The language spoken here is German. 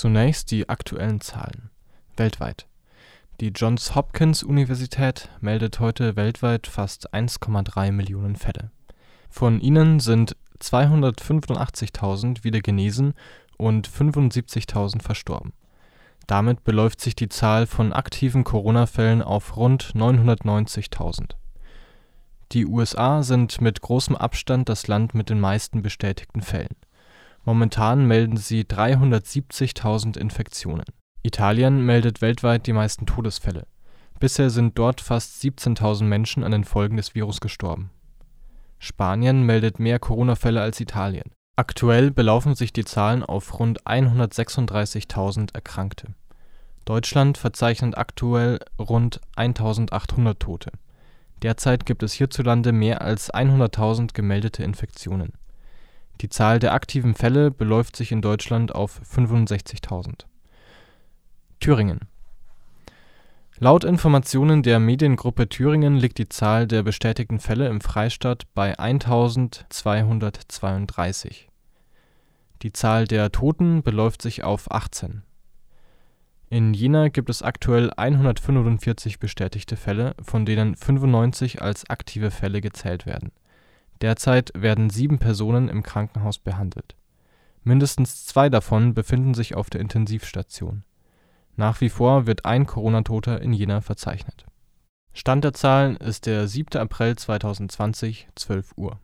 Zunächst die aktuellen Zahlen weltweit: Die Johns-Hopkins-Universität meldet heute weltweit fast 1,3 Millionen Fälle. Von ihnen sind 285.000 wieder genesen und 75.000 verstorben. Damit beläuft sich die Zahl von aktiven Corona-Fällen auf rund 990.000. Die USA sind mit großem Abstand das Land mit den meisten bestätigten Fällen. Momentan melden sie 370.000 Infektionen. Italien meldet weltweit die meisten Todesfälle. Bisher sind dort fast 17.000 Menschen an den Folgen des Virus gestorben. Spanien meldet mehr Corona-Fälle als Italien. Aktuell belaufen sich die Zahlen auf rund 136.000 Erkrankte. Deutschland verzeichnet aktuell rund 1.800 Tote. Derzeit gibt es hierzulande mehr als 100.000 gemeldete Infektionen. Die Zahl der aktiven Fälle beläuft sich in Deutschland auf 65.000. Thüringen Laut Informationen der Mediengruppe Thüringen liegt die Zahl der bestätigten Fälle im Freistaat bei 1232. Die Zahl der Toten beläuft sich auf 18. In Jena gibt es aktuell 145 bestätigte Fälle, von denen 95 als aktive Fälle gezählt werden Derzeit werden sieben Personen im Krankenhaus behandelt. Mindestens zwei davon befinden sich auf der Intensivstation. Nach wie vor wird ein Corona-Toter in Jena verzeichnet. Stand der Zahlen ist der 7. April 2020, 12 Uhr